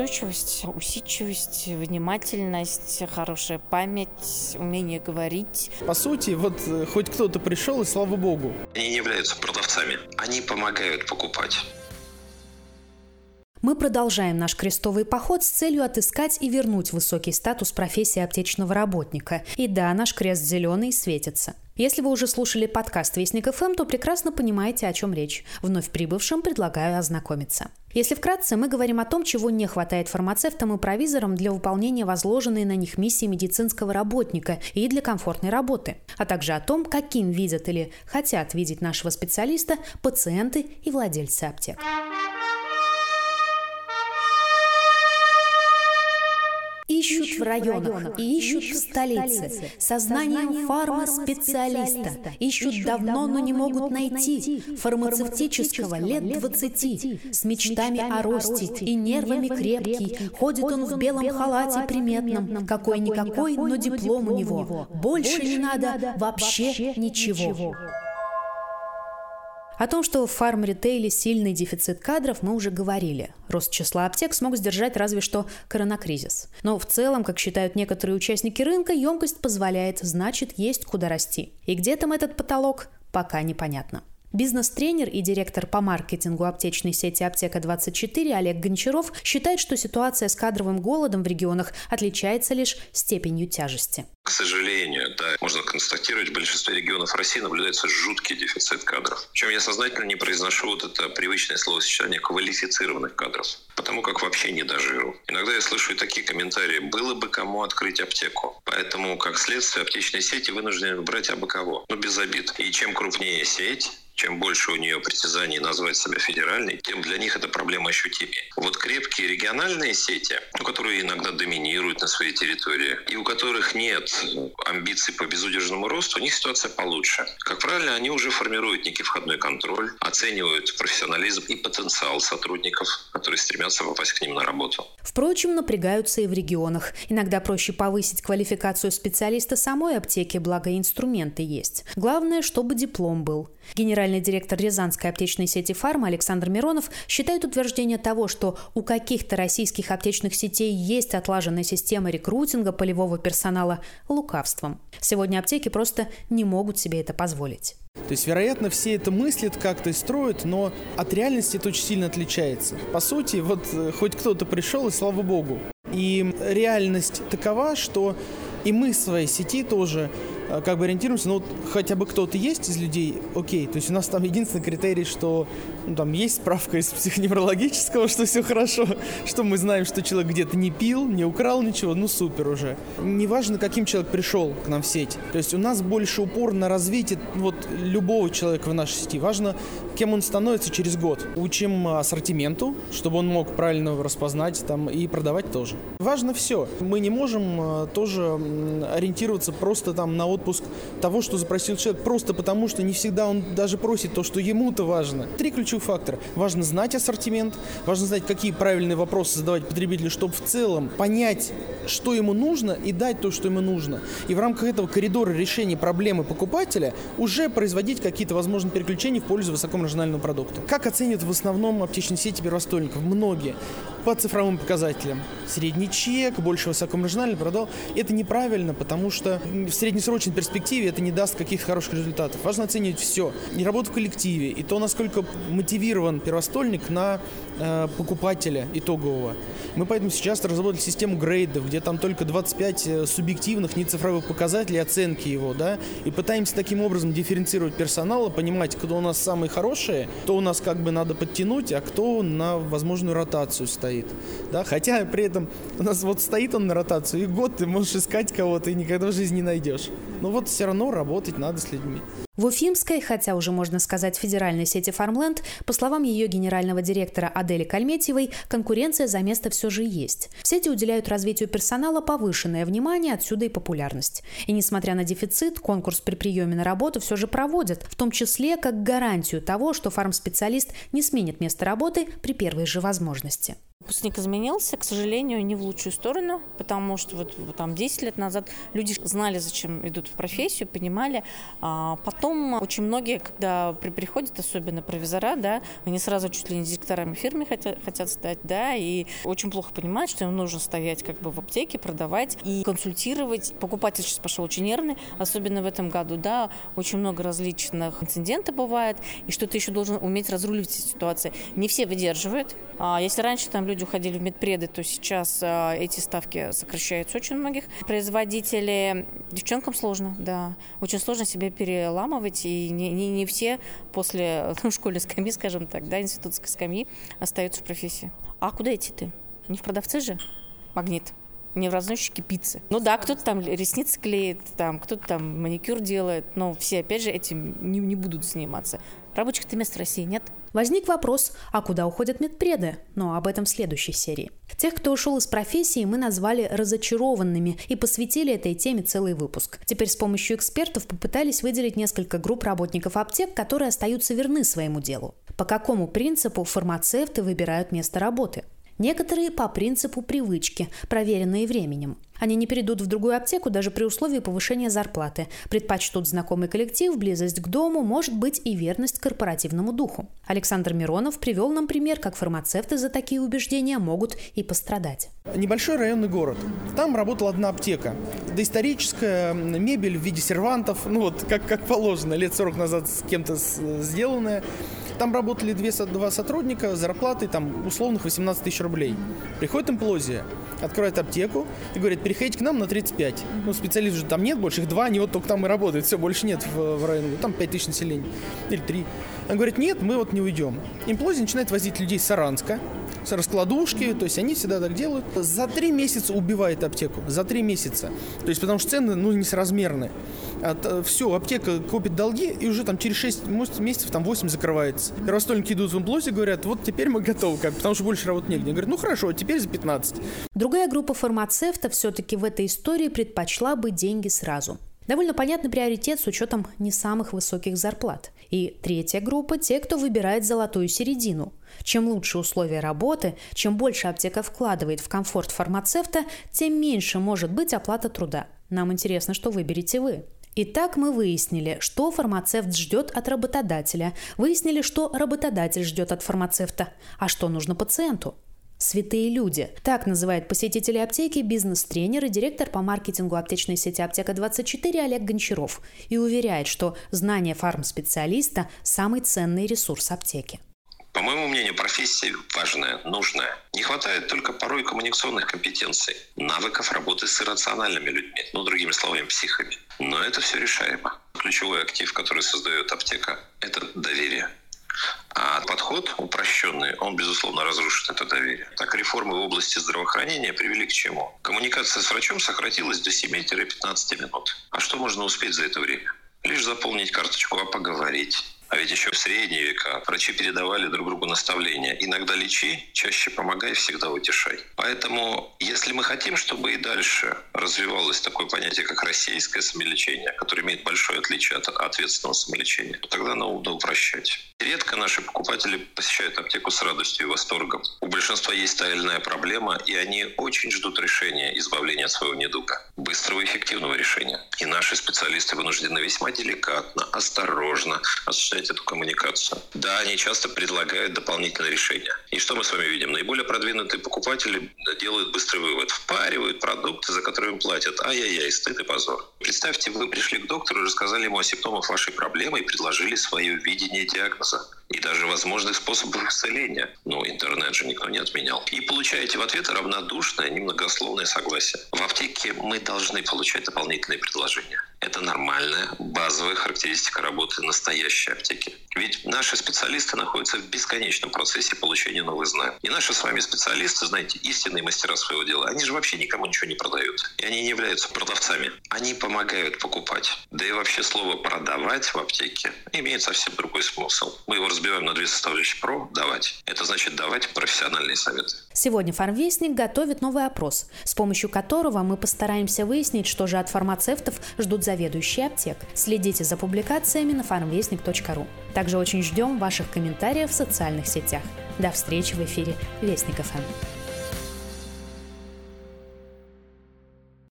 настойчивость, усидчивость, внимательность, хорошая память, умение говорить. По сути, вот э, хоть кто-то пришел, и слава богу. Они не являются продавцами, они помогают покупать. Мы продолжаем наш крестовый поход с целью отыскать и вернуть высокий статус профессии аптечного работника. И да, наш крест зеленый светится. Если вы уже слушали подкаст «Вестник ФМ», то прекрасно понимаете, о чем речь. Вновь прибывшим предлагаю ознакомиться. Если вкратце, мы говорим о том, чего не хватает фармацевтам и провизорам для выполнения возложенной на них миссии медицинского работника и для комфортной работы, а также о том, каким видят или хотят видеть нашего специалиста пациенты и владельцы аптек. Районах и ищут в столице, сознанием фарма-специалиста. Ищут давно, но не могут найти, фармацевтического лет двадцати, с мечтами о росте и нервами крепкий. Ходит он в белом халате приметном, какой-никакой, но диплом у него. Больше не надо вообще ничего. О том, что в фарм-ритейле сильный дефицит кадров, мы уже говорили. Рост числа аптек смог сдержать разве что коронакризис. Но в целом, как считают некоторые участники рынка, емкость позволяет, значит, есть куда расти. И где там этот потолок, пока непонятно. Бизнес-тренер и директор по маркетингу аптечной сети «Аптека-24» Олег Гончаров считает, что ситуация с кадровым голодом в регионах отличается лишь степенью тяжести. К сожалению, да, можно констатировать, в большинстве регионов России наблюдается жуткий дефицит кадров. Причем я сознательно не произношу вот это привычное словосочетание квалифицированных кадров, потому как вообще не дожиру. Иногда я слышу и такие комментарии, было бы кому открыть аптеку. Поэтому, как следствие, аптечные сети вынуждены брать абы кого. Ну, без обид. И чем крупнее сеть, чем больше у нее притязаний назвать себя федеральной, тем для них эта проблема ощутимее. Вот крепкие региональные сети, которые иногда доминируют на своей территории, и у которых нет амбиций по безудержному росту, у них ситуация получше. Как правило, они уже формируют некий входной контроль, оценивают профессионализм и потенциал сотрудников, которые стремятся попасть к ним на работу. Впрочем, напрягаются и в регионах. Иногда проще повысить квалификацию специалиста самой аптеки, благо инструменты есть. Главное, чтобы диплом был. Генеральный директор Рязанской аптечной сети «Фарма» Александр Миронов считает утверждение того, что у каких-то российских аптечных сетей есть отлаженная система рекрутинга полевого персонала лукавством. Сегодня аптеки просто не могут себе это позволить. То есть, вероятно, все это мыслят как-то строят, но от реальности это очень сильно отличается. По сути, вот э, хоть кто-то пришел, и слава богу. И реальность такова, что и мы в своей сети тоже как бы ориентируемся, ну, вот хотя бы кто-то есть из людей, окей, то есть у нас там единственный критерий, что ну, там есть справка из психоневрологического, что все хорошо, что мы знаем, что человек где-то не пил, не украл ничего, ну супер уже. Неважно, каким человек пришел к нам в сеть. То есть у нас больше упор на развитие вот любого человека в нашей сети. Важно, кем он становится через год. Учим ассортименту, чтобы он мог правильно распознать там и продавать тоже. Важно все. Мы не можем э, тоже ориентироваться просто там на отпуск того, что запросил человек, просто потому что не всегда он даже просит то, что ему-то важно. Три ключевых фактора. Важно знать ассортимент, важно знать, какие правильные вопросы задавать потребителю, чтобы в целом понять, что ему нужно и дать то, что ему нужно. И в рамках этого коридора решения проблемы покупателя уже производить какие-то, возможно, переключения в пользу высокомаржинального продукта. Как оценят в основном аптечные сети первостольников? Многие по цифровым показателям. Средний чек, больше высокомаржинальный продал. Это неправильно, потому что в среднесрочной перспективе это не даст каких-то хороших результатов. Важно оценивать все. И работу в коллективе, и то, насколько мотивирован первостольник на э, покупателя итогового. Мы поэтому сейчас разработали систему грейдов, где там только 25 э, субъективных, нецифровых показателей оценки его, да, и пытаемся таким образом дифференцировать персонал, понимать, кто у нас самый хороший, кто у нас как бы надо подтянуть, а кто на возможную ротацию стоит, да, хотя при этом у нас вот стоит он на ротацию, и год ты можешь искать кого-то и никогда в жизни не найдешь. Но вот все равно работать надо с людьми. В Уфимской, хотя уже можно сказать федеральной сети «Фармленд», по словам ее генерального директора Адели Кальметьевой, конкуренция за место все же есть. В сети уделяют развитию персонала повышенное внимание, отсюда и популярность. И несмотря на дефицит, конкурс при приеме на работу все же проводят, в том числе как гарантию того, что фармспециалист не сменит место работы при первой же возможности. Выпускник изменился, к сожалению, не в лучшую сторону, потому что вот, вот там 10 лет назад люди знали, зачем идут в профессию, понимали. А потом Потом очень многие, когда при, приходят, особенно провизора, да, они сразу чуть ли не директорами фирмы хотят, хотят стать, да, и очень плохо понимают, что им нужно стоять как бы в аптеке, продавать и консультировать. Покупатель сейчас пошел очень нервный, особенно в этом году, да, очень много различных инцидентов бывает, и что ты еще должен уметь разруливать ситуации. Не все выдерживают. А если раньше там люди уходили в медпреды, то сейчас а, эти ставки сокращаются очень многих производителей. Девчонкам сложно, да. Очень сложно себя переламывать, и не, не, не все после ну, школьной скамьи, скажем так, да, институтской скамьи остаются в профессии. А куда идти ты? Не в продавцы же? Магнит не в разносчике пиццы. Ну да, кто-то там ресницы клеит, там кто-то там маникюр делает, но все, опять же, этим не, не будут заниматься. Рабочих-то мест в России нет. Возник вопрос, а куда уходят медпреды? Но об этом в следующей серии. Тех, кто ушел из профессии, мы назвали разочарованными и посвятили этой теме целый выпуск. Теперь с помощью экспертов попытались выделить несколько групп работников аптек, которые остаются верны своему делу. По какому принципу фармацевты выбирают место работы? Некоторые по принципу привычки, проверенные временем. Они не перейдут в другую аптеку даже при условии повышения зарплаты, предпочтут знакомый коллектив, близость к дому, может быть и верность корпоративному духу. Александр Миронов привел нам пример, как фармацевты за такие убеждения могут и пострадать. Небольшой районный город. Там работала одна аптека. Доисторическая мебель в виде сервантов, ну вот как, как положено, лет 40 назад с кем-то сделанная. Там работали две, два сотрудника, зарплаты там условных 18 тысяч рублей. Приходит имплозия, открывает аптеку и говорит, переходите к нам на 35. Ну, специалистов же там нет больше, их два, они вот только там и работают, все, больше нет в, в районе, там 5 тысяч населения, или 3. Он говорит, нет, мы вот не уйдем. Имплозия начинает возить людей с Саранска, с раскладушки, то есть они всегда так делают. За три месяца убивает аптеку, за три месяца. То есть потому что цены, ну, несоразмерные. От, э, все, аптека копит долги, и уже там через 6 месяцев там 8 закрывается. Первостольники идут в имплозе, говорят, вот теперь мы готовы, как, потому что больше работать негде. Говорят, ну хорошо, теперь за 15. Другая группа фармацевтов все-таки в этой истории предпочла бы деньги сразу. Довольно понятный приоритет с учетом не самых высоких зарплат. И третья группа – те, кто выбирает золотую середину. Чем лучше условия работы, чем больше аптека вкладывает в комфорт фармацевта, тем меньше может быть оплата труда. Нам интересно, что выберете вы. Итак, мы выяснили, что фармацевт ждет от работодателя, выяснили, что работодатель ждет от фармацевта, а что нужно пациенту. «Святые люди». Так называет посетители аптеки бизнес-тренер и директор по маркетингу аптечной сети «Аптека-24» Олег Гончаров и уверяет, что знание фармспециалиста – самый ценный ресурс аптеки. По моему мнению, профессия важная, нужная. Не хватает только порой коммуникационных компетенций, навыков работы с иррациональными людьми, ну, другими словами, психами. Но это все решаемо. Ключевой актив, который создает аптека, это доверие. А подход упрощенный, он, безусловно, разрушит это доверие. Так, реформы в области здравоохранения привели к чему? Коммуникация с врачом сократилась до 7-15 минут. А что можно успеть за это время? Лишь заполнить карточку, а поговорить а ведь еще в средние века врачи передавали друг другу наставления. Иногда лечи, чаще помогай, всегда утешай. Поэтому, если мы хотим, чтобы и дальше развивалось такое понятие, как российское самолечение, которое имеет большое отличие от ответственного самолечения, то тогда надо упрощать. Редко наши покупатели посещают аптеку с радостью и восторгом. У большинства есть тайная проблема, и они очень ждут решения избавления от своего недуга. Быстрого и эффективного решения. И наши специалисты вынуждены весьма деликатно, осторожно осуществлять осуществлять эту коммуникацию. Да, они часто предлагают дополнительные решения. И что мы с вами видим? Наиболее продвинутые покупатели делают быстрый вывод, впаривают продукты, за которые им платят. Ай-яй-яй, стыд и позор. Представьте, вы пришли к доктору и рассказали ему о симптомах вашей проблемы и предложили свое видение диагноза и даже возможных способов исцеления. Ну, интернет же никто не отменял. И получаете в ответ равнодушное, немногословное согласие. В аптеке мы должны получать дополнительные предложения. Это нормальная базовая характеристика работы настоящей аптеки. Ведь наши специалисты находятся в бесконечном процессе получения новых знаний. И наши с вами специалисты, знаете, истинные мастера своего дела, они же вообще никому ничего не продают. И они не являются продавцами. Они помогают покупать. Да и вообще слово «продавать» в аптеке имеет совсем другой смысл. Мы его разбиваем на две составляющие. «Про» – «давать». Это значит давать профессиональные советы. Сегодня фармвестник готовит новый опрос, с помощью которого мы постараемся выяснить, что же от фармацевтов ждут заведующие аптек. Следите за публикациями на farmvestnik.ru. Также очень ждем ваших комментариев в социальных сетях. До встречи в эфире Вестник ФМ.